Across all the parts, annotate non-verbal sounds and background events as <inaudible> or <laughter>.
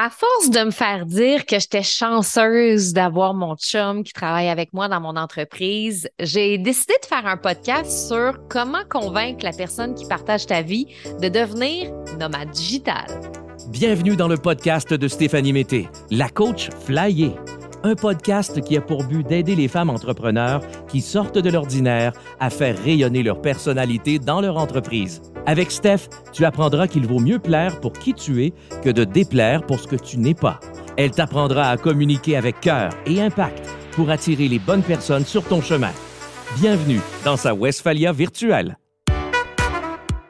À force de me faire dire que j'étais chanceuse d'avoir mon chum qui travaille avec moi dans mon entreprise, j'ai décidé de faire un podcast sur comment convaincre la personne qui partage ta vie de devenir nomade digital. Bienvenue dans le podcast de Stéphanie Mété, la coach flyée. Un podcast qui a pour but d'aider les femmes entrepreneurs qui sortent de l'ordinaire à faire rayonner leur personnalité dans leur entreprise. Avec Steph, tu apprendras qu'il vaut mieux plaire pour qui tu es que de déplaire pour ce que tu n'es pas. Elle t'apprendra à communiquer avec cœur et impact pour attirer les bonnes personnes sur ton chemin. Bienvenue dans sa Westphalia virtuelle.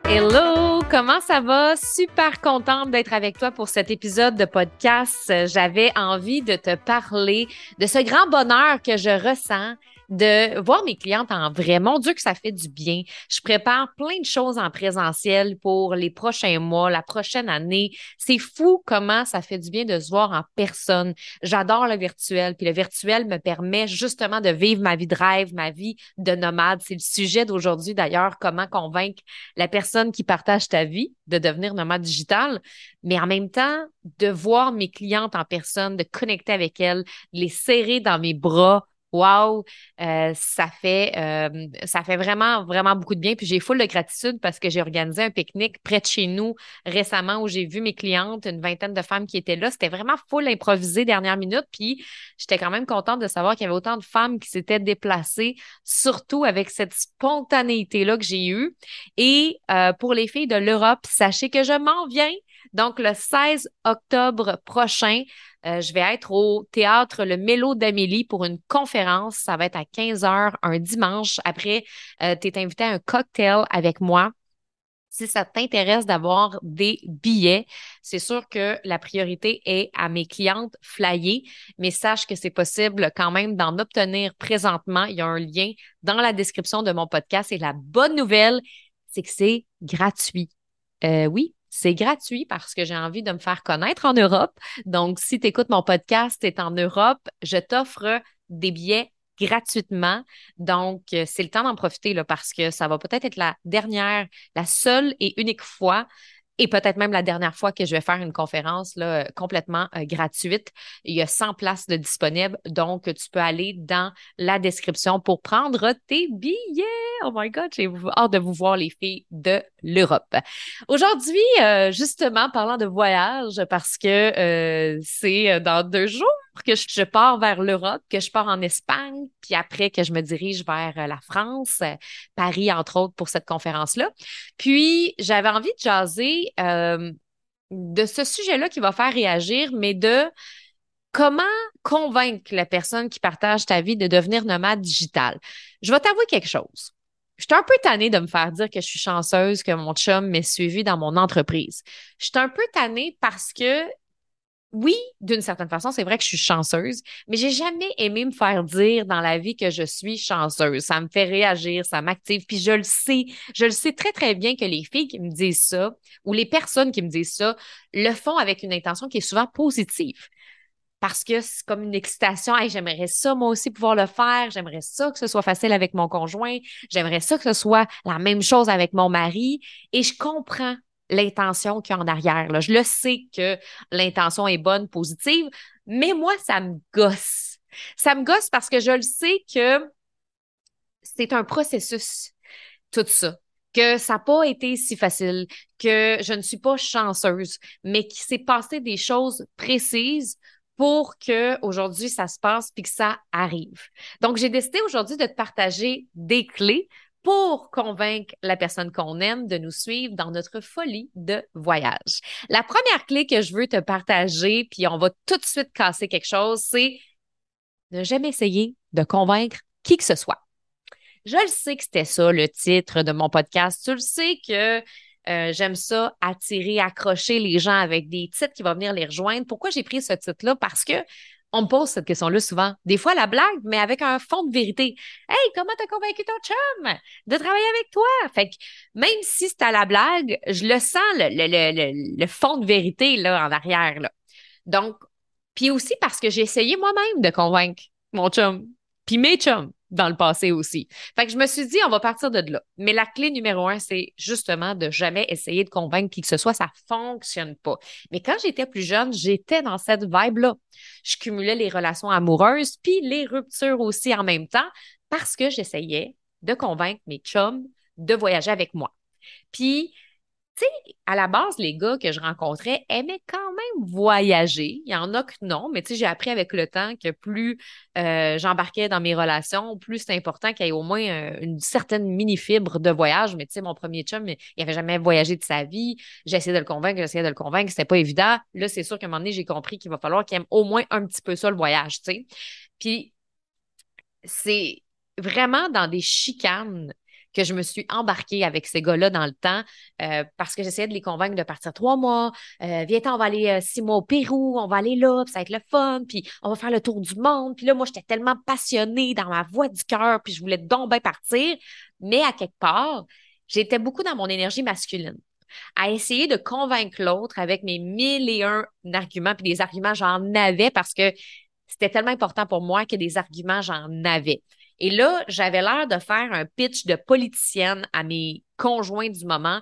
Hello, comment ça va? Super contente d'être avec toi pour cet épisode de podcast. J'avais envie de te parler de ce grand bonheur que je ressens de voir mes clientes en vrai. Mon Dieu que ça fait du bien. Je prépare plein de choses en présentiel pour les prochains mois, la prochaine année. C'est fou comment ça fait du bien de se voir en personne. J'adore le virtuel. Puis le virtuel me permet justement de vivre ma vie de rêve, ma vie de nomade. C'est le sujet d'aujourd'hui d'ailleurs, comment convaincre la personne qui partage ta vie de devenir nomade digital, mais en même temps, de voir mes clientes en personne, de connecter avec elles, les serrer dans mes bras, Wow, euh, ça fait euh, ça fait vraiment vraiment beaucoup de bien. Puis j'ai full de gratitude parce que j'ai organisé un pique-nique près de chez nous récemment où j'ai vu mes clientes, une vingtaine de femmes qui étaient là. C'était vraiment full improvisé dernière minute. Puis j'étais quand même contente de savoir qu'il y avait autant de femmes qui s'étaient déplacées, surtout avec cette spontanéité là que j'ai eue. Et euh, pour les filles de l'Europe, sachez que je m'en viens. Donc, le 16 octobre prochain, euh, je vais être au théâtre Le Mélo d'Amélie pour une conférence. Ça va être à 15 h un dimanche. Après, euh, tu es invité à un cocktail avec moi. Si ça t'intéresse d'avoir des billets, c'est sûr que la priorité est à mes clientes flyées, mais sache que c'est possible quand même d'en obtenir présentement. Il y a un lien dans la description de mon podcast et la bonne nouvelle, c'est que c'est gratuit. Euh, oui, c'est gratuit parce que j'ai envie de me faire connaître en Europe. Donc, si tu écoutes mon podcast, tu es en Europe, je t'offre des billets gratuitement. Donc, euh, c'est le temps d'en profiter là, parce que ça va peut-être être la dernière, la seule et unique fois et peut-être même la dernière fois que je vais faire une conférence là, complètement euh, gratuite. Il y a 100 places de disponibles, donc tu peux aller dans la description pour prendre tes billets. Oh my God, j'ai hâte de vous voir les filles de l'Europe. Aujourd'hui, euh, justement, parlant de voyage, parce que euh, c'est dans deux jours que je pars vers l'Europe, que je pars en Espagne, puis après que je me dirige vers euh, la France, Paris, entre autres, pour cette conférence-là. Puis, j'avais envie de jaser de ce sujet-là qui va faire réagir, mais de comment convaincre la personne qui partage ta vie de devenir nomade digital. Je vais t'avouer quelque chose. Je suis un peu tannée de me faire dire que je suis chanceuse, que mon chum m'ait suivi dans mon entreprise. Je suis un peu tannée parce que, oui, d'une certaine façon, c'est vrai que je suis chanceuse, mais j'ai jamais aimé me faire dire dans la vie que je suis chanceuse. Ça me fait réagir, ça m'active, puis je le sais, je le sais très, très bien que les filles qui me disent ça ou les personnes qui me disent ça le font avec une intention qui est souvent positive parce que c'est comme une excitation. Hey, j'aimerais ça, moi aussi, pouvoir le faire. J'aimerais ça que ce soit facile avec mon conjoint. J'aimerais ça que ce soit la même chose avec mon mari. Et je comprends l'intention qu'il y a en arrière. Là. Je le sais que l'intention est bonne, positive, mais moi, ça me gosse. Ça me gosse parce que je le sais que c'est un processus, tout ça que ça n'a pas été si facile, que je ne suis pas chanceuse, mais qu'il s'est passé des choses précises pour que aujourd'hui ça se passe puis que ça arrive. Donc j'ai décidé aujourd'hui de te partager des clés pour convaincre la personne qu'on aime de nous suivre dans notre folie de voyage. La première clé que je veux te partager, puis on va tout de suite casser quelque chose, c'est ne jamais essayer de convaincre qui que ce soit. Je le sais que c'était ça le titre de mon podcast. Tu le sais que euh, j'aime ça, attirer, accrocher les gens avec des titres qui vont venir les rejoindre. Pourquoi j'ai pris ce titre-là? Parce que on me pose cette question-là souvent. Des fois, la blague, mais avec un fond de vérité. Hey, comment t'as convaincu ton chum de travailler avec toi? Fait que même si c'est à la blague, je le sens, le, le, le, fond de vérité là, en arrière. Là. Donc, puis aussi parce que j'ai essayé moi-même de convaincre mon chum, puis mes chums. Dans le passé aussi. Fait que je me suis dit, on va partir de là. Mais la clé numéro un, c'est justement de jamais essayer de convaincre qui que ce soit, ça fonctionne pas. Mais quand j'étais plus jeune, j'étais dans cette vibe-là. Je cumulais les relations amoureuses puis les ruptures aussi en même temps parce que j'essayais de convaincre mes chums de voyager avec moi. Puis tu sais, à la base, les gars que je rencontrais aimaient quand même voyager. Il y en a que non, mais tu sais, j'ai appris avec le temps que plus euh, j'embarquais dans mes relations, plus c'est important qu'il y ait au moins euh, une certaine mini-fibre de voyage. Mais tu sais, mon premier chum, il n'avait jamais voyagé de sa vie. J'essayais de le convaincre, j'essayais de le convaincre, c'était pas évident. Là, c'est sûr qu'à un moment donné, j'ai compris qu'il va falloir qu'il aime au moins un petit peu ça, le voyage, tu sais. Puis, c'est vraiment dans des chicanes que je me suis embarquée avec ces gars-là dans le temps euh, parce que j'essayais de les convaincre de partir trois mois. Euh, viens, on va aller euh, six mois au Pérou, on va aller là, puis ça va être le fun, puis on va faire le tour du monde. Puis là, moi, j'étais tellement passionnée dans ma voix du cœur, puis je voulais donc bien partir. Mais à quelque part, j'étais beaucoup dans mon énergie masculine à essayer de convaincre l'autre avec mes mille et un arguments, puis des arguments, j'en avais parce que c'était tellement important pour moi que des arguments, j'en avais. Et là, j'avais l'air de faire un pitch de politicienne à mes conjoints du moment.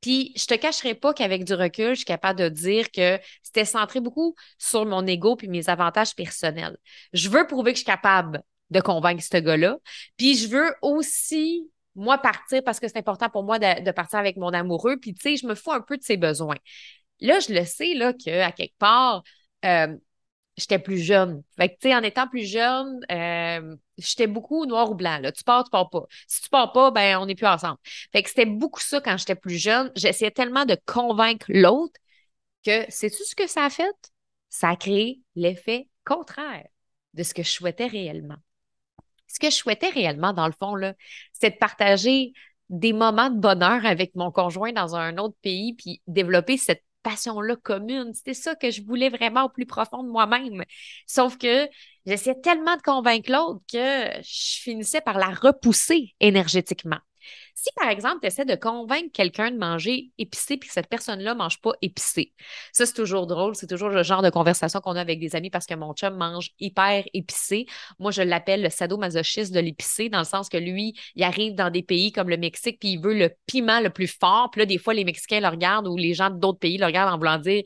Puis, je te cacherai pas qu'avec du recul, je suis capable de dire que c'était centré beaucoup sur mon ego puis mes avantages personnels. Je veux prouver que je suis capable de convaincre ce gars-là. Puis, je veux aussi, moi, partir parce que c'est important pour moi de, partir avec mon amoureux. Puis, tu sais, je me fous un peu de ses besoins. Là, je le sais, là, qu'à quelque part, euh, j'étais plus jeune. Fait que, tu sais, en étant plus jeune, euh, j'étais beaucoup noir ou blanc. Là. Tu pars, tu pars pas. Si tu pars pas, ben, on n'est plus ensemble. Fait que c'était beaucoup ça quand j'étais plus jeune. J'essayais tellement de convaincre l'autre que, sais-tu ce que ça a fait? Ça a créé l'effet contraire de ce que je souhaitais réellement. Ce que je souhaitais réellement, dans le fond, là, c'est de partager des moments de bonheur avec mon conjoint dans un autre pays, puis développer cette passion-là commune. C'était ça que je voulais vraiment au plus profond de moi-même. Sauf que j'essayais tellement de convaincre l'autre que je finissais par la repousser énergétiquement. Si, par exemple, tu essaies de convaincre quelqu'un de manger épicé puis cette personne-là ne mange pas épicé, ça, c'est toujours drôle. C'est toujours le genre de conversation qu'on a avec des amis parce que mon chum mange hyper épicé. Moi, je l'appelle le sadomasochiste de l'épicé dans le sens que lui, il arrive dans des pays comme le Mexique puis il veut le piment le plus fort. Puis là, des fois, les Mexicains le regardent ou les gens d'autres pays le regardent en voulant dire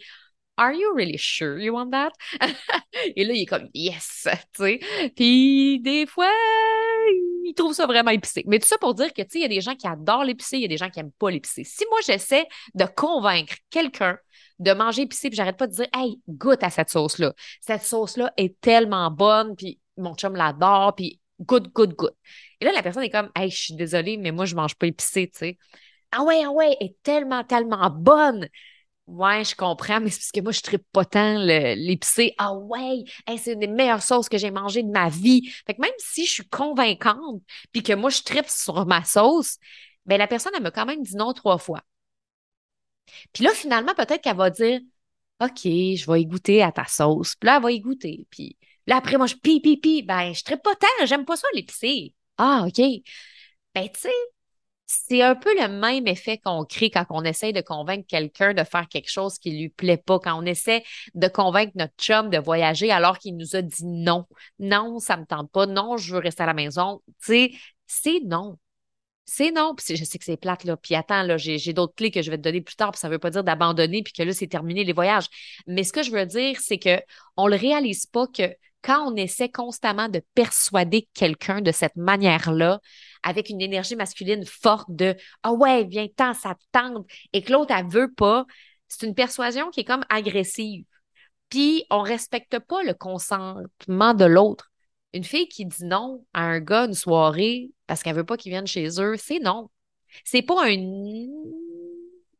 Are you really sure you want that? <laughs> Et là, il est comme Yes, tu sais. Puis des fois, il trouve ça vraiment épicé. Mais tout ça pour dire que, tu sais, il y a des gens qui adorent l'épicé, il y a des gens qui n'aiment pas l'épicé. Si moi, j'essaie de convaincre quelqu'un de manger épicé, puis j'arrête pas de dire Hey, goûte à cette sauce-là. Cette sauce-là est tellement bonne, puis mon chum l'adore, puis goûte, goûte, goûte. Et là, la personne est comme Hey, je suis désolée, mais moi, je mange pas épicé, tu sais. Ah ouais, ah ouais, est tellement, tellement bonne. Ouais, je comprends, mais c'est parce que moi, je tripe pas tant l'épicé. Ah ouais, c'est une des meilleures sauces que j'ai mangées de ma vie. Fait que même si je suis convaincante, puis que moi, je tripe sur ma sauce, ben la personne, elle m'a quand même dit non trois fois. Puis là, finalement, peut-être qu'elle va dire OK, je vais y goûter à ta sauce. Puis là, elle va y goûter. Puis là, après, moi, je pi, pi, pi. Ben, je tripe pas tant, j'aime pas ça l'épicé. Ah, OK. Ben, tu sais, c'est un peu le même effet qu'on crée quand on essaie de convaincre quelqu'un de faire quelque chose qui lui plaît pas, quand on essaie de convaincre notre chum de voyager alors qu'il nous a dit non. Non, ça me tente pas. Non, je veux rester à la maison. Tu sais, c'est non. C'est non. Puis je sais que c'est plate, là. Puis attends, là, j'ai d'autres clés que je vais te donner plus tard. Puis ça veut pas dire d'abandonner puis que là, c'est terminé les voyages. Mais ce que je veux dire, c'est que on le réalise pas que quand on essaie constamment de persuader quelqu'un de cette manière-là, avec une énergie masculine forte de Ah ouais, viens-t'en, ça te tente, et que l'autre, elle veut pas, c'est une persuasion qui est comme agressive. Puis, on respecte pas le consentement de l'autre. Une fille qui dit non à un gars une soirée parce qu'elle veut pas qu'il vienne chez eux, c'est non. C'est pas un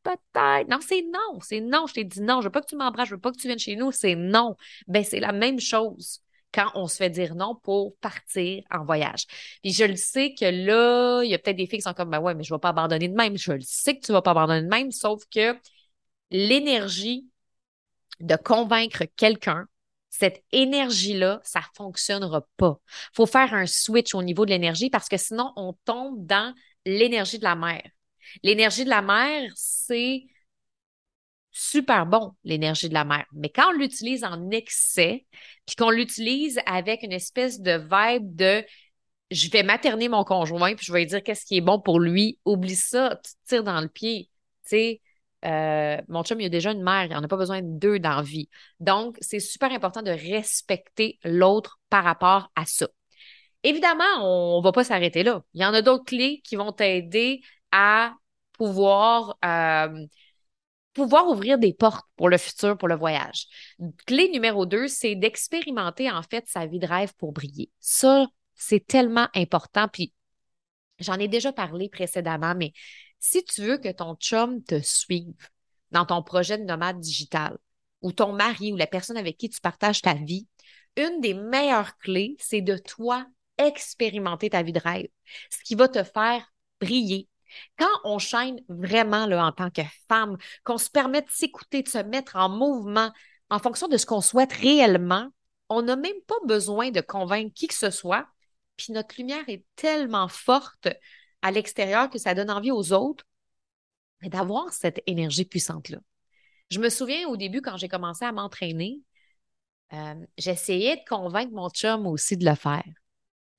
peut-être. Non, c'est non. C'est non. Je t'ai dit non. Je veux pas que tu m'embrasses. Je veux pas que tu viennes chez nous. C'est non. Ben, c'est la même chose quand on se fait dire non pour partir en voyage. Puis je le sais que là, il y a peut-être des filles qui sont comme, ben ouais, mais je ne vais pas abandonner de même. Je le sais que tu ne vas pas abandonner de même, sauf que l'énergie de convaincre quelqu'un, cette énergie-là, ça ne fonctionnera pas. Faut faire un switch au niveau de l'énergie parce que sinon, on tombe dans l'énergie de la mer. L'énergie de la mer, c'est super bon, l'énergie de la mer. Mais quand on l'utilise en excès, puis qu'on l'utilise avec une espèce de vibe de je vais materner mon conjoint, puis je vais lui dire qu'est-ce qui est bon pour lui. Oublie ça, tu te tires dans le pied. Tu sais, euh, mon chum, il a déjà une mère, il n'en a pas besoin de deux dans la vie. Donc, c'est super important de respecter l'autre par rapport à ça. Évidemment, on ne va pas s'arrêter là. Il y en a d'autres clés qui vont t'aider à pouvoir, euh, pouvoir ouvrir des portes pour le futur, pour le voyage. Clé numéro deux, c'est d'expérimenter en fait sa vie de rêve pour briller. Ça, c'est tellement important. Puis, j'en ai déjà parlé précédemment, mais si tu veux que ton chum te suive dans ton projet de nomade digital, ou ton mari ou la personne avec qui tu partages ta vie, une des meilleures clés, c'est de toi expérimenter ta vie de rêve, ce qui va te faire briller. Quand on chaîne vraiment là, en tant que femme, qu'on se permet de s'écouter, de se mettre en mouvement en fonction de ce qu'on souhaite réellement, on n'a même pas besoin de convaincre qui que ce soit. Puis notre lumière est tellement forte à l'extérieur que ça donne envie aux autres d'avoir cette énergie puissante-là. Je me souviens au début, quand j'ai commencé à m'entraîner, euh, j'essayais de convaincre mon chum aussi de le faire.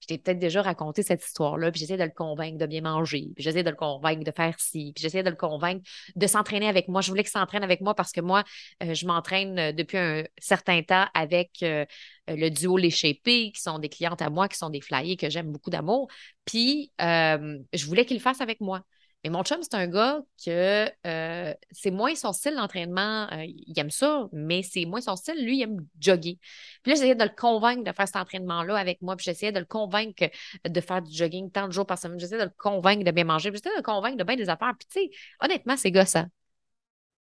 Je t'ai peut-être déjà raconté cette histoire-là, puis j'essayais de le convaincre de bien manger, puis j'essayais de le convaincre de faire ci, puis j'essayais de le convaincre de s'entraîner avec moi. Je voulais qu'il s'entraîne avec moi parce que moi, euh, je m'entraîne euh, depuis un certain temps avec euh, le duo Les qui sont des clientes à moi, qui sont des flyers que j'aime beaucoup d'amour. Puis, je voulais qu'il fasse avec moi. Mais mon chum, c'est un gars que euh, c'est moins son style d'entraînement. Euh, il aime ça, mais c'est moins son style. Lui, il aime jogger. Puis là, j'essayais de le convaincre de faire cet entraînement-là avec moi. Puis j'essayais de le convaincre de faire du jogging tant de jours par semaine. J'essayais de le convaincre de bien manger. J'essayais de le convaincre de bien des affaires. Puis tu sais, honnêtement, c'est ça.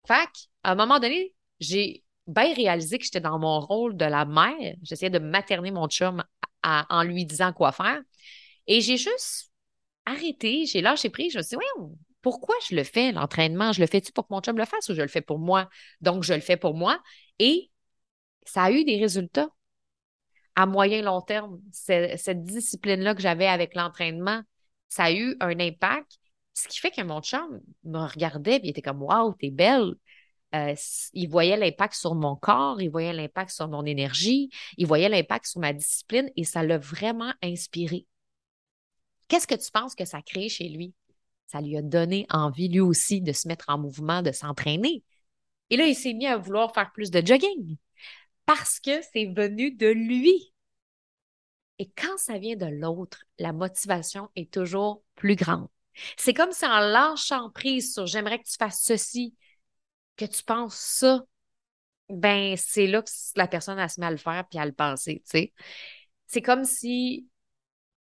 Fait à un moment donné, j'ai bien réalisé que j'étais dans mon rôle de la mère. J'essayais de materner mon chum en lui disant quoi faire. Et j'ai juste arrêté, j'ai lâché prise. Je me suis dit, oui, pourquoi je le fais, l'entraînement? Je le fais-tu pour que mon chum le fasse ou je le fais pour moi? Donc, je le fais pour moi. Et ça a eu des résultats à moyen long terme. Cette discipline-là que j'avais avec l'entraînement, ça a eu un impact. Ce qui fait que mon chum me regardait et il était comme Waouh, t'es belle. Euh, il voyait l'impact sur mon corps, il voyait l'impact sur mon énergie, il voyait l'impact sur ma discipline et ça l'a vraiment inspiré. Qu'est-ce que tu penses que ça crée chez lui? Ça lui a donné envie, lui aussi, de se mettre en mouvement, de s'entraîner. Et là, il s'est mis à vouloir faire plus de jogging parce que c'est venu de lui. Et quand ça vient de l'autre, la motivation est toujours plus grande. C'est comme si en lâchant prise sur j'aimerais que tu fasses ceci, que tu penses ça, ben c'est là que la personne a se met à le faire puis à le penser, tu sais. C'est comme si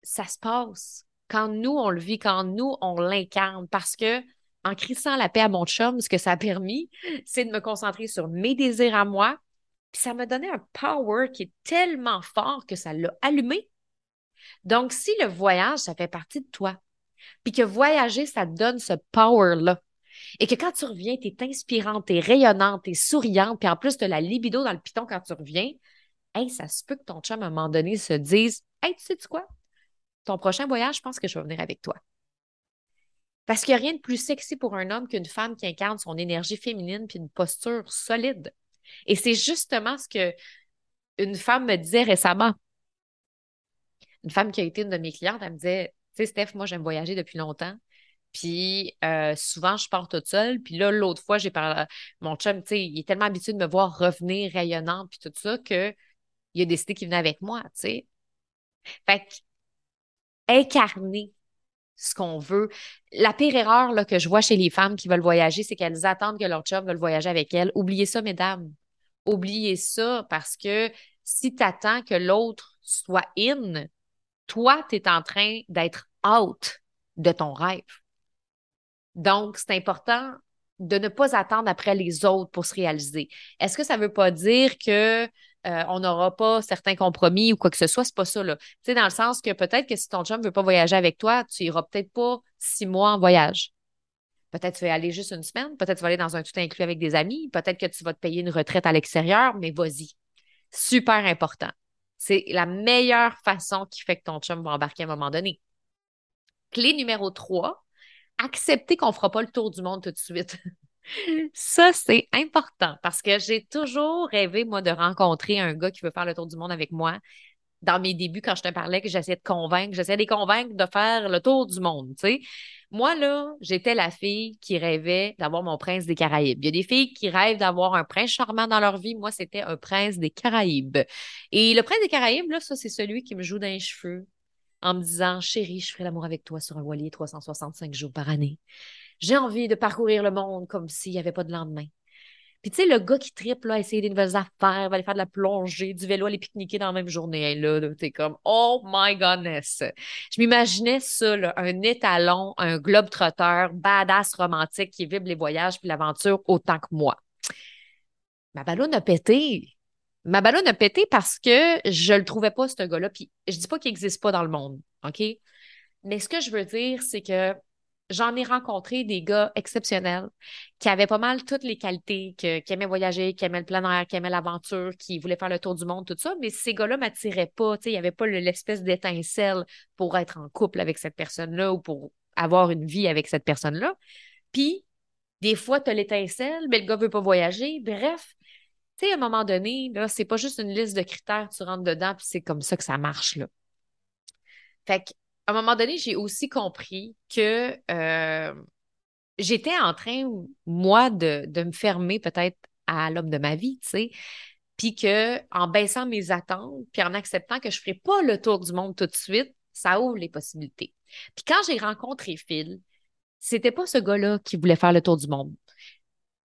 ça se passe quand nous, on le vit, quand nous, on l'incarne, parce que en crissant la paix à mon chum, ce que ça a permis, c'est de me concentrer sur mes désirs à moi. Puis ça m'a donné un power qui est tellement fort que ça l'a allumé. Donc, si le voyage, ça fait partie de toi, puis que voyager, ça te donne ce power-là, et que quand tu reviens, tu es inspirante, tu es rayonnante, tu es souriante, puis en plus, tu as la libido dans le piton quand tu reviens, hey, ça se peut que ton chum, à un moment donné, se dise Hey, tu sais quoi? Ton prochain voyage, je pense que je vais venir avec toi. Parce qu'il n'y a rien de plus sexy pour un homme qu'une femme qui incarne son énergie féminine puis une posture solide. Et c'est justement ce que une femme me disait récemment. Une femme qui a été une de mes clientes, elle me disait, tu sais, Steph, moi, j'aime voyager depuis longtemps. Puis euh, souvent, je pars toute seule. Puis là, l'autre fois, j'ai parlé. Mon chum, tu sais, il est tellement habitué de me voir revenir rayonnante, puis tout ça, qu'il a décidé qu'il venait avec moi, tu sais. Fait que incarner ce qu'on veut. La pire erreur que je vois chez les femmes qui veulent voyager, c'est qu'elles attendent que leur chum veuille voyager avec elles. Oubliez ça, mesdames. Oubliez ça parce que si tu attends que l'autre soit in, toi, tu es en train d'être out de ton rêve. Donc, c'est important de ne pas attendre après les autres pour se réaliser. Est-ce que ça ne veut pas dire que euh, on n'aura pas certains compromis ou quoi que ce soit. C'est pas ça, là. Tu sais, dans le sens que peut-être que si ton chum veut pas voyager avec toi, tu iras peut-être pas six mois en voyage. Peut-être tu vas aller juste une semaine, peut-être tu vas aller dans un tout inclus avec des amis, peut-être que tu vas te payer une retraite à l'extérieur, mais vas-y. Super important. C'est la meilleure façon qui fait que ton chum va embarquer à un moment donné. Clé numéro 3, accepter qu'on ne fera pas le tour du monde tout de suite. <laughs> Ça, c'est important parce que j'ai toujours rêvé, moi, de rencontrer un gars qui veut faire le tour du monde avec moi. dans mes débuts quand je te parlais que j'essayais de convaincre, j'essayais de les convaincre de faire le tour du monde, tu. Moi, là, j'étais la fille qui rêvait d'avoir mon prince des Caraïbes. Il y a des filles qui rêvent d'avoir un prince charmant dans leur vie. Moi, c'était un prince des Caraïbes. Et le prince des Caraïbes, là, ça, c'est celui qui me joue dans les cheveux en me disant, chérie, je ferai l'amour avec toi sur un voilier 365 jours par année. J'ai envie de parcourir le monde comme s'il n'y avait pas de lendemain. Puis tu sais, le gars qui triple, là, essayer des nouvelles affaires, va aller faire de la plongée, du vélo, aller pique-niquer dans la même journée. là, t'es comme, oh my godness. Je m'imaginais ça, là, un étalon, un globe-trotteur, badass romantique qui vibre les voyages puis l'aventure autant que moi. Ma ballonne a pété. Ma ballonne a pété parce que je le trouvais pas, ce gars-là. Puis je dis pas qu'il n'existe pas dans le monde, OK? Mais ce que je veux dire, c'est que j'en ai rencontré des gars exceptionnels qui avaient pas mal toutes les qualités, que, qui aimaient voyager, qui aimaient le plein air, qui aimaient l'aventure, qui voulaient faire le tour du monde, tout ça. Mais ces gars-là m'attiraient pas. Il n'y avait pas l'espèce d'étincelle pour être en couple avec cette personne-là ou pour avoir une vie avec cette personne-là. Puis, des fois, tu as l'étincelle, mais le gars veut pas voyager. Bref, tu sais, à un moment donné, là, c'est pas juste une liste de critères, tu rentres dedans, puis c'est comme ça que ça marche, là. Fait que à un moment donné, j'ai aussi compris que euh, j'étais en train, moi, de, me fermer peut-être à l'homme de ma vie, tu sais. Puis que en baissant mes attentes, puis en acceptant que je ne ferais pas le tour du monde tout de suite, ça ouvre les possibilités. Puis quand j'ai rencontré Phil, c'était pas ce gars-là qui voulait faire le tour du monde.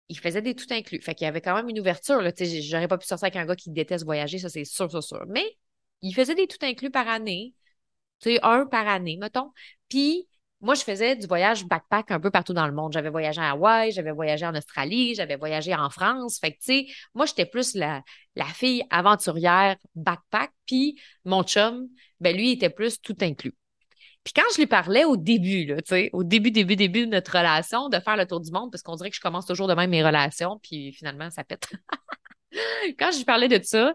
Il faisait des tout inclus. Fait qu'il y avait quand même une ouverture. J'aurais pas pu sortir avec un gars qui déteste voyager, ça c'est sûr, sûr, sûr. Mais il faisait des tout inclus par année tu sais, un par année, mettons. Puis, moi, je faisais du voyage backpack un peu partout dans le monde. J'avais voyagé à Hawaï, j'avais voyagé en Australie, j'avais voyagé en France. Fait que, tu sais, moi, j'étais plus la, la fille aventurière backpack. Puis, mon chum, ben lui, était plus tout inclus. Puis quand je lui parlais au début, là, au début, début, début de notre relation, de faire le tour du monde, parce qu'on dirait que je commence toujours de même mes relations, puis finalement, ça pète. <laughs> quand je lui parlais de ça,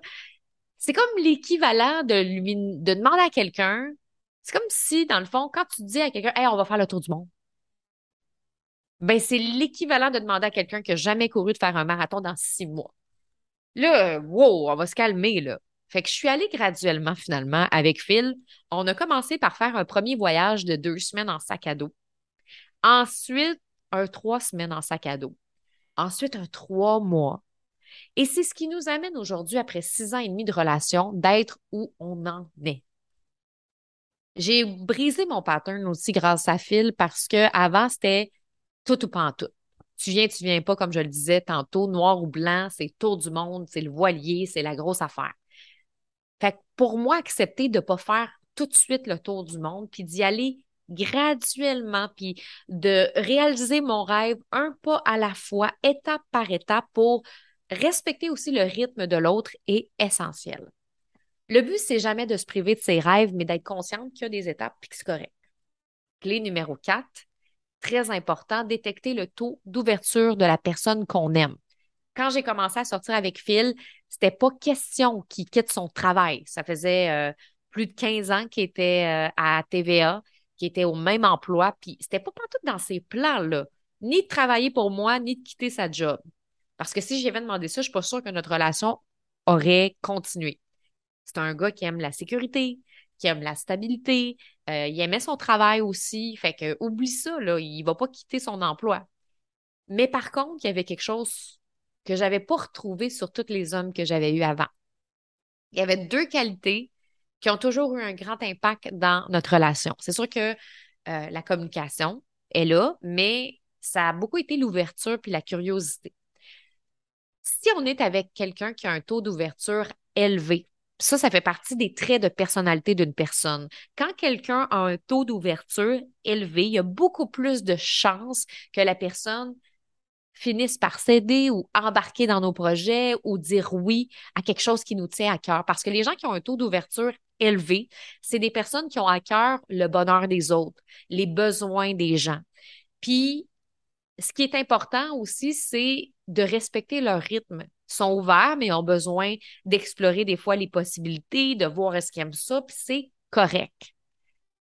c'est comme l'équivalent de lui de demander à quelqu'un c'est comme si, dans le fond, quand tu dis à quelqu'un, on va faire le tour du monde, ben, c'est l'équivalent de demander à quelqu'un qui n'a jamais couru de faire un marathon dans six mois. Là, wow, on va se calmer, là. Fait que je suis allée graduellement, finalement, avec Phil. On a commencé par faire un premier voyage de deux semaines en sac à dos. Ensuite, un trois semaines en sac à dos. Ensuite, un trois mois. Et c'est ce qui nous amène aujourd'hui, après six ans et demi de relation, d'être où on en est. J'ai brisé mon pattern aussi grâce à Phil parce que avant c'était tout ou pas en tout. Tu viens, tu viens pas, comme je le disais tantôt, noir ou blanc, c'est tour du monde, c'est le voilier, c'est la grosse affaire. Fait que pour moi, accepter de ne pas faire tout de suite le tour du monde, puis d'y aller graduellement, puis de réaliser mon rêve un pas à la fois, étape par étape, pour respecter aussi le rythme de l'autre est essentiel. Le but, c'est jamais de se priver de ses rêves, mais d'être consciente qu'il y a des étapes et que c'est correct. Clé numéro 4, très important, détecter le taux d'ouverture de la personne qu'on aime. Quand j'ai commencé à sortir avec Phil, c'était pas question qu'il quitte son travail. Ça faisait euh, plus de 15 ans qu'il était euh, à TVA, qu'il était au même emploi, puis c'était pas tout dans ses plans-là, ni de travailler pour moi, ni de quitter sa job. Parce que si j'avais demandé ça, je suis pas sûre que notre relation aurait continué. C'est un gars qui aime la sécurité, qui aime la stabilité. Euh, il aimait son travail aussi. Fait que oublie ça, là, il va pas quitter son emploi. Mais par contre, il y avait quelque chose que j'avais pas retrouvé sur tous les hommes que j'avais eus avant. Il y avait deux qualités qui ont toujours eu un grand impact dans notre relation. C'est sûr que euh, la communication est là, mais ça a beaucoup été l'ouverture puis la curiosité. Si on est avec quelqu'un qui a un taux d'ouverture élevé, ça, ça fait partie des traits de personnalité d'une personne. Quand quelqu'un a un taux d'ouverture élevé, il y a beaucoup plus de chances que la personne finisse par céder ou embarquer dans nos projets ou dire oui à quelque chose qui nous tient à cœur. Parce que les gens qui ont un taux d'ouverture élevé, c'est des personnes qui ont à cœur le bonheur des autres, les besoins des gens. Puis, ce qui est important aussi, c'est de respecter leur rythme sont ouverts, mais ont besoin d'explorer des fois les possibilités, de voir est-ce qu'ils aiment ça, puis c'est correct.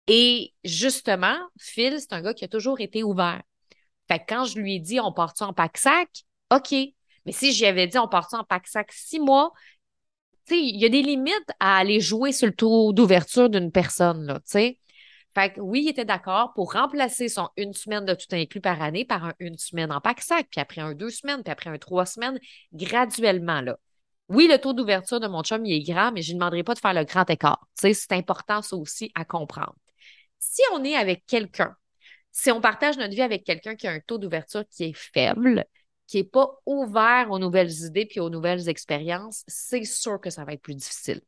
Et justement, Phil, c'est un gars qui a toujours été ouvert. Fait que quand je lui ai dit on part en pack-sac, OK. Mais si j'y avais dit on part en pack-sac six mois, tu sais, il y a des limites à aller jouer sur le taux d'ouverture d'une personne, là, tu sais. Fait que oui, il était d'accord pour remplacer son une semaine de tout inclus par année par un une semaine en pack sac, puis après un deux semaines, puis après un trois semaines, graduellement, là. Oui, le taux d'ouverture de mon chum, il est grand, mais je ne demanderai pas de faire le grand écart. C'est important, ça aussi, à comprendre. Si on est avec quelqu'un, si on partage notre vie avec quelqu'un qui a un taux d'ouverture qui est faible, qui n'est pas ouvert aux nouvelles idées puis aux nouvelles expériences, c'est sûr que ça va être plus difficile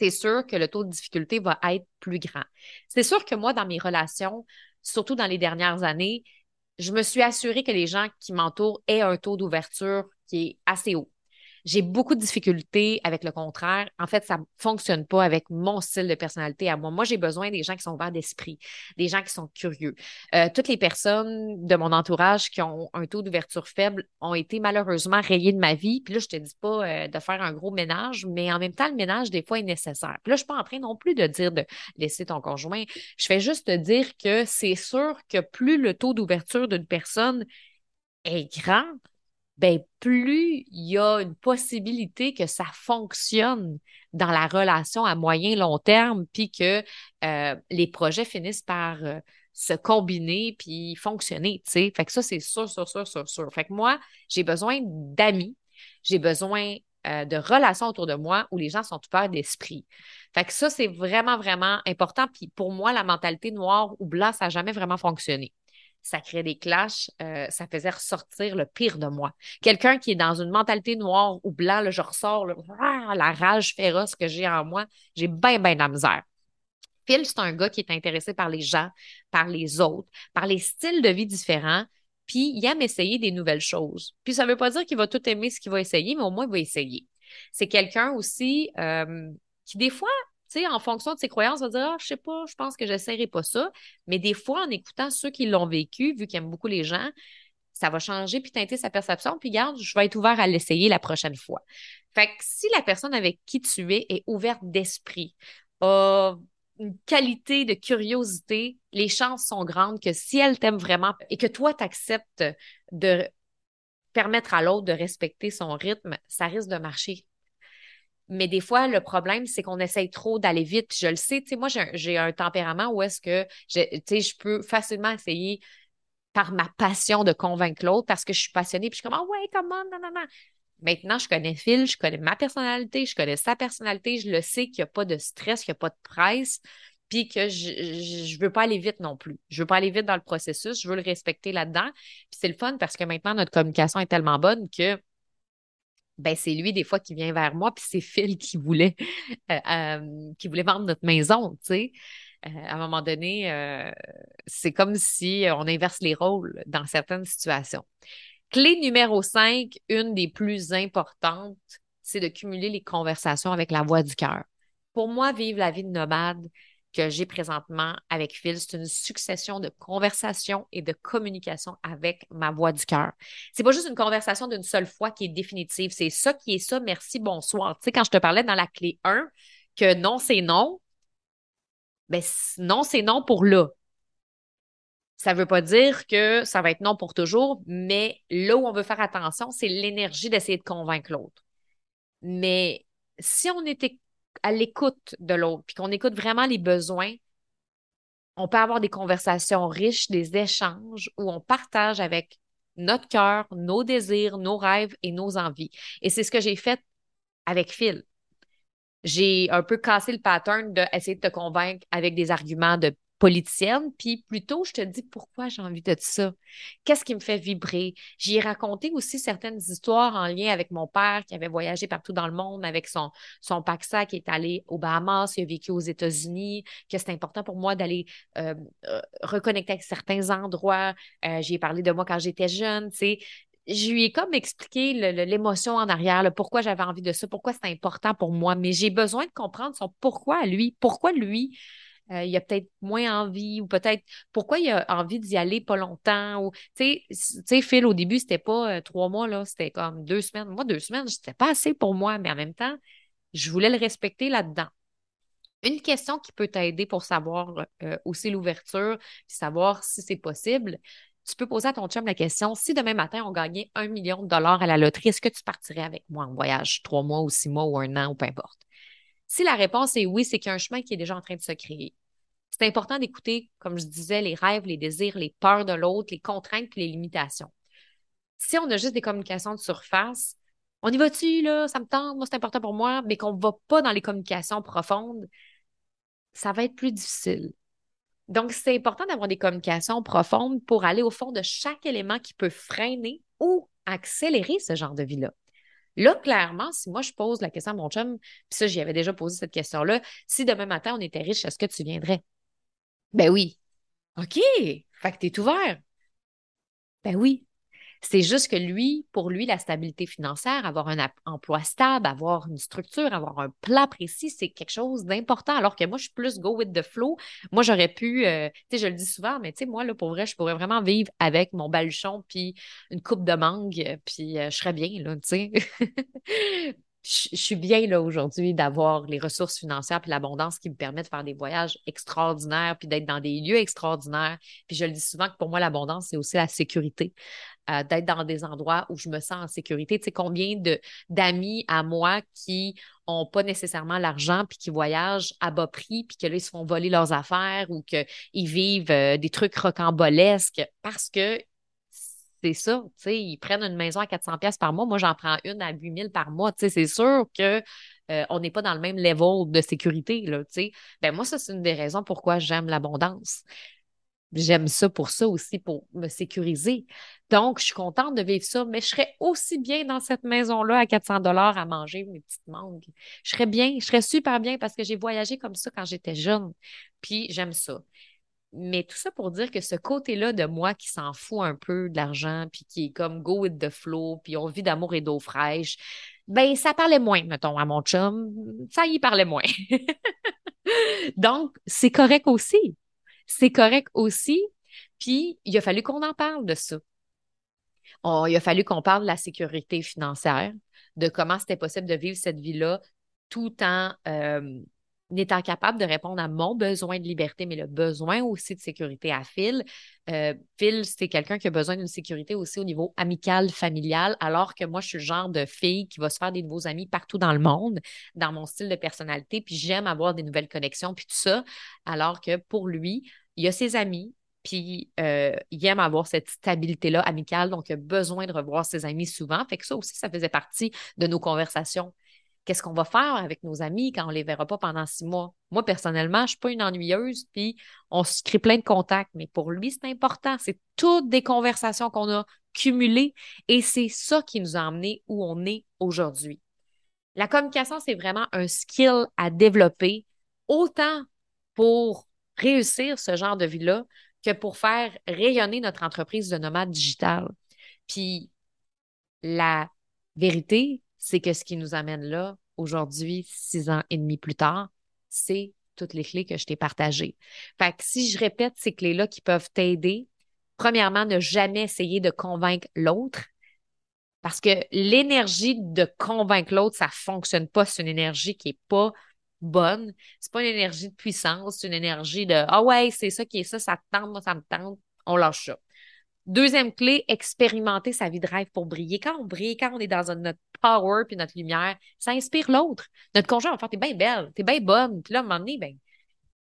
c'est sûr que le taux de difficulté va être plus grand. C'est sûr que moi, dans mes relations, surtout dans les dernières années, je me suis assurée que les gens qui m'entourent aient un taux d'ouverture qui est assez haut. J'ai beaucoup de difficultés avec le contraire. En fait, ça ne fonctionne pas avec mon style de personnalité à moi. Moi, j'ai besoin des gens qui sont ouverts d'esprit, des gens qui sont curieux. Euh, toutes les personnes de mon entourage qui ont un taux d'ouverture faible ont été malheureusement rayées de ma vie. Puis là, je te dis pas euh, de faire un gros ménage, mais en même temps, le ménage, des fois, est nécessaire. Puis là, je suis pas en train non plus de dire de laisser ton conjoint. Je fais juste te dire que c'est sûr que plus le taux d'ouverture d'une personne est grand, ben plus il y a une possibilité que ça fonctionne dans la relation à moyen long terme, puis que euh, les projets finissent par euh, se combiner puis fonctionner, tu sais. Fait que ça, c'est sûr, sûr, sûr, sûr, sûr. Fait que moi, j'ai besoin d'amis, j'ai besoin euh, de relations autour de moi où les gens sont ouverts d'esprit. Fait que ça, c'est vraiment, vraiment important. Puis pour moi, la mentalité noire ou blanc, ça n'a jamais vraiment fonctionné ça crée des clashs, euh, ça faisait ressortir le pire de moi. Quelqu'un qui est dans une mentalité noire ou blanc, là, je ressors ah, la rage féroce que j'ai en moi, j'ai bien, bien de la misère. Phil, c'est un gars qui est intéressé par les gens, par les autres, par les styles de vie différents, puis il aime essayer des nouvelles choses. Puis ça ne veut pas dire qu'il va tout aimer ce qu'il va essayer, mais au moins il va essayer. C'est quelqu'un aussi euh, qui, des fois, en fonction de ses croyances, on va dire, ah, je sais pas, je pense que j'essaierai pas ça. Mais des fois, en écoutant ceux qui l'ont vécu, vu qu'il aime beaucoup les gens, ça va changer puis teinter sa perception. Puis garde, je vais être ouvert à l'essayer la prochaine fois. Fait que si la personne avec qui tu es est ouverte d'esprit, a une qualité de curiosité, les chances sont grandes que si elle t'aime vraiment et que toi, tu acceptes de permettre à l'autre de respecter son rythme, ça risque de marcher mais des fois, le problème, c'est qu'on essaye trop d'aller vite. je le sais, tu sais, moi, j'ai un, tempérament où est-ce que, sais, je peux facilement essayer par ma passion de convaincre l'autre parce que je suis passionnée. Puis je suis comme, ah ouais, comment, non, non, non. Maintenant, je connais Phil, je connais ma personnalité, je connais sa personnalité, je le sais qu'il n'y a pas de stress, qu'il n'y a pas de presse, puis que je ne veux pas aller vite non plus. Je veux pas aller vite dans le processus, je veux le respecter là-dedans. Puis c'est le fun parce que maintenant, notre communication est tellement bonne que ben c'est lui des fois qui vient vers moi, puis c'est Phil <laughs> qui voulait, euh, euh, qui voulait vendre notre maison, tu sais. Euh, à un moment donné, c'est comme si on inverse les rôles dans certaines situations. Clé numéro 5, une des plus importantes, c'est de cumuler les conversations avec la voix du cœur. Pour moi, vivre la vie de nomade, que j'ai présentement avec Phil. C'est une succession de conversations et de communications avec ma voix du cœur. C'est pas juste une conversation d'une seule fois qui est définitive. C'est ça qui est ça. Merci, bonsoir. Tu sais, quand je te parlais dans la clé 1 que non, c'est non, ben non, c'est non pour là. Ça ne veut pas dire que ça va être non pour toujours, mais là où on veut faire attention, c'est l'énergie d'essayer de convaincre l'autre. Mais si on était à l'écoute de l'autre, puis qu'on écoute vraiment les besoins, on peut avoir des conversations riches, des échanges où on partage avec notre cœur, nos désirs, nos rêves et nos envies. Et c'est ce que j'ai fait avec Phil. J'ai un peu cassé le pattern d'essayer de te convaincre avec des arguments de politicienne, puis plutôt, je te dis pourquoi j'ai envie de ça? Qu'est-ce qui me fait vibrer? J'y ai raconté aussi certaines histoires en lien avec mon père qui avait voyagé partout dans le monde avec son, son Paxa qui est allé aux Bahamas, il a vécu aux États-Unis, que c'est important pour moi d'aller euh, euh, reconnecter avec certains endroits. Euh, J'y ai parlé de moi quand j'étais jeune, tu sais je lui ai comme expliqué l'émotion en arrière, le pourquoi j'avais envie de ça, pourquoi c'est important pour moi, mais j'ai besoin de comprendre son pourquoi lui, pourquoi lui, euh, il a peut-être moins envie ou peut-être pourquoi il a envie d'y aller pas longtemps. Tu sais, Phil, au début, c'était pas euh, trois mois, là, c'était comme deux semaines. Moi, deux semaines, c'était pas assez pour moi, mais en même temps, je voulais le respecter là-dedans. Une question qui peut t'aider pour savoir euh, aussi l'ouverture, savoir si c'est possible, tu peux poser à ton chum la question si demain matin on gagnait un million de dollars à la loterie, est-ce que tu partirais avec moi en voyage trois mois ou six mois ou un an ou peu importe? Si la réponse est oui, c'est qu'il y a un chemin qui est déjà en train de se créer. C'est important d'écouter, comme je disais, les rêves, les désirs, les peurs de l'autre, les contraintes et les limitations. Si on a juste des communications de surface, on y va-tu, là, ça me tente, moi, c'est important pour moi, mais qu'on ne va pas dans les communications profondes, ça va être plus difficile. Donc, c'est important d'avoir des communications profondes pour aller au fond de chaque élément qui peut freiner ou accélérer ce genre de vie-là. Là, clairement, si moi je pose la question à mon chum, puis ça, j'y avais déjà posé cette question-là, si demain matin on était riche, est-ce que tu viendrais? Ben oui. OK. Fait que t'es ouvert. Ben oui. C'est juste que lui, pour lui, la stabilité financière, avoir un emploi stable, avoir une structure, avoir un plat précis, c'est quelque chose d'important. Alors que moi, je suis plus go with the flow. Moi, j'aurais pu, euh, tu sais, je le dis souvent, mais tu sais, moi, là, pour vrai, je pourrais vraiment vivre avec mon baluchon puis une coupe de mangue, puis euh, je serais bien, là, tu sais. <laughs> je, suis bien là aujourd'hui d'avoir les ressources financières puis l'abondance qui me permet de faire des voyages extraordinaires puis d'être dans des lieux extraordinaires. Puis je le dis souvent que pour moi, l'abondance, c'est aussi la sécurité. Euh, d'être dans des endroits où je me sens en sécurité. Tu sais, combien d'amis à moi qui n'ont pas nécessairement l'argent puis qui voyagent à bas prix puis que là, ils se font voler leurs affaires ou qu'ils vivent euh, des trucs rocambolesques parce que c'est ça, tu sais, ils prennent une maison à 400 pièces par mois, moi j'en prends une à 8000 par mois, tu sais, c'est sûr que euh, on n'est pas dans le même level de sécurité, là, tu sais. Ben moi, ça, c'est une des raisons pourquoi j'aime l'abondance. J'aime ça pour ça aussi, pour me sécuriser. Donc, je suis contente de vivre ça, mais je serais aussi bien dans cette maison-là à 400 dollars à manger mes petites mangues. Je serais bien, je serais super bien parce que j'ai voyagé comme ça quand j'étais jeune. Puis, j'aime ça. Mais tout ça pour dire que ce côté-là de moi qui s'en fout un peu de l'argent, puis qui est comme go with the flow, puis on vit d'amour et d'eau fraîche, ben ça parlait moins, mettons, à mon chum. Ça y parlait moins. <laughs> Donc, c'est correct aussi. C'est correct aussi. Puis, il a fallu qu'on en parle de ça. il a fallu qu'on parle de la sécurité financière, de comment c'était possible de vivre cette vie-là tout en euh, n'étant capable de répondre à mon besoin de liberté, mais le besoin aussi de sécurité à Phil. Euh, Phil, c'est quelqu'un qui a besoin d'une sécurité aussi au niveau amical, familial, alors que moi, je suis le genre de fille qui va se faire des nouveaux amis partout dans le monde, dans mon style de personnalité, puis j'aime avoir des nouvelles connexions, puis tout ça, alors que pour lui, il a ses amis, puis euh, il aime avoir cette stabilité-là amicale, donc il a besoin de revoir ses amis souvent. Fait que ça aussi, ça faisait partie de nos conversations qu'est-ce qu'on va faire avec nos amis quand on ne les verra pas pendant six mois? Moi, personnellement, je ne suis pas une ennuyeuse, puis on se crée plein de contacts, mais pour lui, c'est important. C'est toutes des conversations qu'on a cumulées et c'est ça qui nous a amenés où on est aujourd'hui. La communication, c'est vraiment un skill à développer, autant pour réussir ce genre de vie-là que pour faire rayonner notre entreprise de nomade digital. Puis la vérité, c'est que ce qui nous amène là, aujourd'hui, six ans et demi plus tard, c'est toutes les clés que je t'ai partagées. Fait que si je répète ces clés-là qui peuvent t'aider, premièrement, ne jamais essayer de convaincre l'autre. Parce que l'énergie de convaincre l'autre, ça fonctionne pas. C'est une énergie qui est pas bonne. C'est pas une énergie de puissance. C'est une énergie de Ah ouais, c'est ça qui est ça, ça te tente, moi, ça me tente. On lâche ça. Deuxième clé, expérimenter sa vie de rêve pour briller. Quand on brille, quand on est dans notre power puis notre lumière, ça inspire l'autre. Notre conjoint va faire T'es bien belle, t'es bien bonne. Puis là, à un moment donné, ben,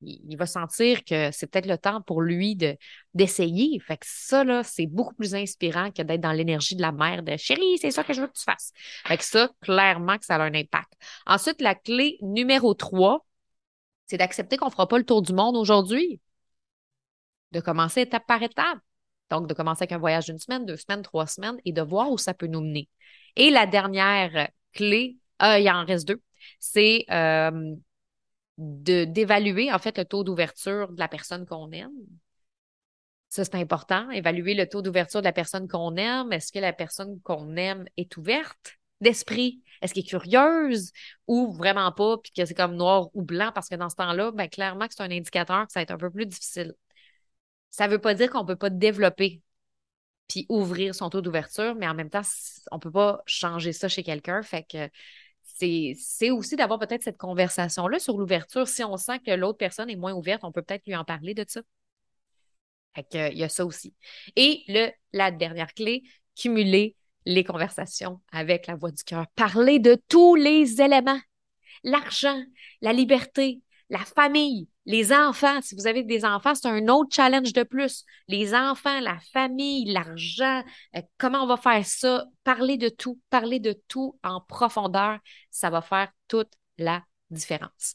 il, va sentir que c'est peut-être le temps pour lui de, d'essayer. Fait que ça, là, c'est beaucoup plus inspirant que d'être dans l'énergie de la mère de chérie, c'est ça que je veux que tu fasses. Fait que ça, clairement que ça a un impact. Ensuite, la clé numéro trois, c'est d'accepter qu'on ne fera pas le tour du monde aujourd'hui. De commencer étape par étape. Donc, de commencer avec un voyage d'une semaine, deux semaines, trois semaines et de voir où ça peut nous mener. Et la dernière clé, euh, il en reste deux, c'est euh, d'évaluer en fait le taux d'ouverture de la personne qu'on aime. Ça, c'est important. Évaluer le taux d'ouverture de la personne qu'on aime. Est-ce que la personne qu'on aime est ouverte d'esprit? Est-ce qu'elle est curieuse ou vraiment pas, puis que c'est comme noir ou blanc? Parce que dans ce temps-là, ben, clairement que c'est un indicateur que ça va être un peu plus difficile. Ça ne veut pas dire qu'on ne peut pas développer puis ouvrir son taux d'ouverture, mais en même temps, on ne peut pas changer ça chez quelqu'un. Fait que c'est aussi d'avoir peut-être cette conversation-là sur l'ouverture. Si on sent que l'autre personne est moins ouverte, on peut peut-être lui en parler de ça. Fait que, il y a ça aussi. Et le, la dernière clé, cumuler les conversations avec la voix du cœur. Parler de tous les éléments. L'argent, la liberté, la famille, les enfants. Si vous avez des enfants, c'est un autre challenge de plus. Les enfants, la famille, l'argent, euh, comment on va faire ça? Parler de tout, parler de tout en profondeur, ça va faire toute la différence.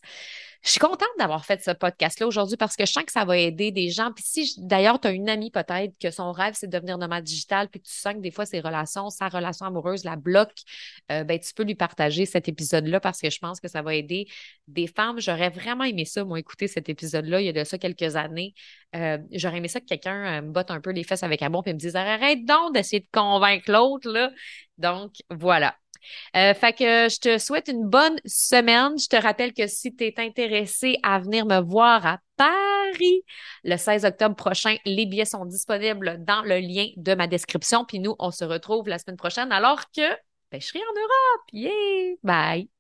Je suis contente d'avoir fait ce podcast-là aujourd'hui parce que je sens que ça va aider des gens. Puis si d'ailleurs, tu as une amie peut-être que son rêve, c'est de devenir nomade digital, puis que tu sens que des fois, ses relations, sa relation amoureuse la bloque, euh, ben, tu peux lui partager cet épisode-là parce que je pense que ça va aider des femmes. J'aurais vraiment aimé ça, moi, écouter cet épisode-là il y a de ça quelques années. Euh, j'aurais aimé ça que quelqu'un euh, me botte un peu les fesses avec un bon puis me dise arrête donc d'essayer de convaincre l'autre. Donc, voilà. Euh, fait que je te souhaite une bonne semaine. Je te rappelle que si tu es intéressé à venir me voir à Paris le 16 octobre prochain, les billets sont disponibles dans le lien de ma description. Puis nous, on se retrouve la semaine prochaine alors que serai en Europe. Yeah! Bye!